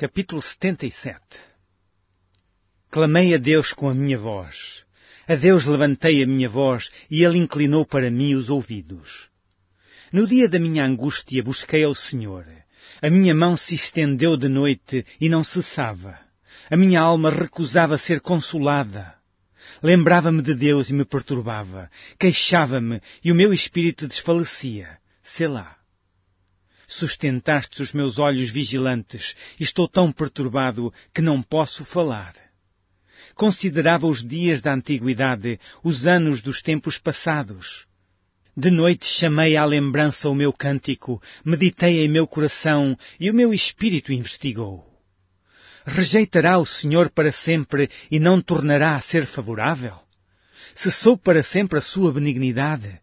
Capítulo 77 Clamei a Deus com a minha voz. A Deus levantei a minha voz e Ele inclinou para mim os ouvidos. No dia da minha angústia busquei ao Senhor. A minha mão se estendeu de noite e não cessava. A minha alma recusava ser consolada. Lembrava-me de Deus e me perturbava. Queixava-me e o meu espírito desfalecia. Selá sustentaste os meus olhos vigilantes, estou tão perturbado que não posso falar. Considerava os dias da antiguidade, os anos dos tempos passados. De noite chamei à lembrança o meu cântico, meditei em meu coração e o meu espírito investigou. Rejeitará o Senhor para sempre e não tornará a ser favorável? Cessou para sempre a sua benignidade?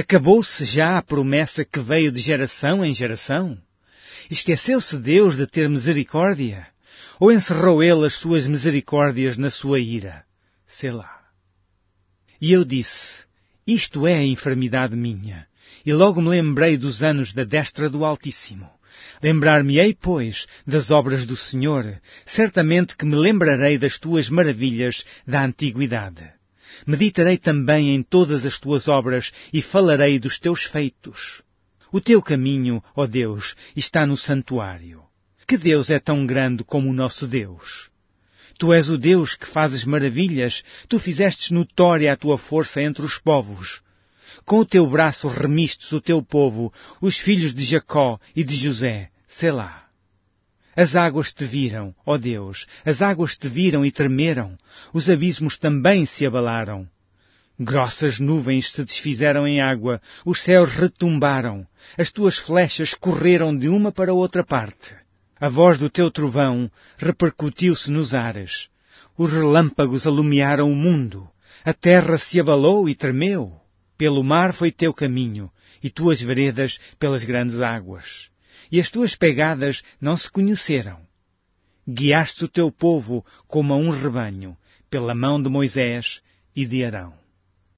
Acabou-se já a promessa que veio de geração em geração? Esqueceu-se Deus de ter misericórdia? Ou encerrou ele as suas misericórdias na sua ira? Sei lá. E eu disse, isto é a enfermidade minha. E logo me lembrei dos anos da destra do Altíssimo. Lembrar-me-ei, pois, das obras do Senhor, certamente que me lembrarei das tuas maravilhas da antiguidade. Meditarei também em todas as tuas obras e falarei dos teus feitos. O teu caminho, ó Deus, está no santuário. Que Deus é tão grande como o nosso Deus? Tu és o Deus que fazes maravilhas, tu fizestes notória a tua força entre os povos. Com o teu braço remistes o teu povo, os filhos de Jacó e de José, Selá. As águas te viram, ó Deus, as águas te viram e tremeram, os abismos também se abalaram. Grossas nuvens se desfizeram em água, os céus retumbaram, as tuas flechas correram de uma para outra parte. A voz do teu trovão repercutiu-se nos ares. Os relâmpagos alumiaram o mundo. A terra se abalou e tremeu. Pelo mar foi teu caminho, e tuas veredas pelas grandes águas e as tuas pegadas não se conheceram. Guiaste o teu povo como a um rebanho, pela mão de Moisés e de Arão.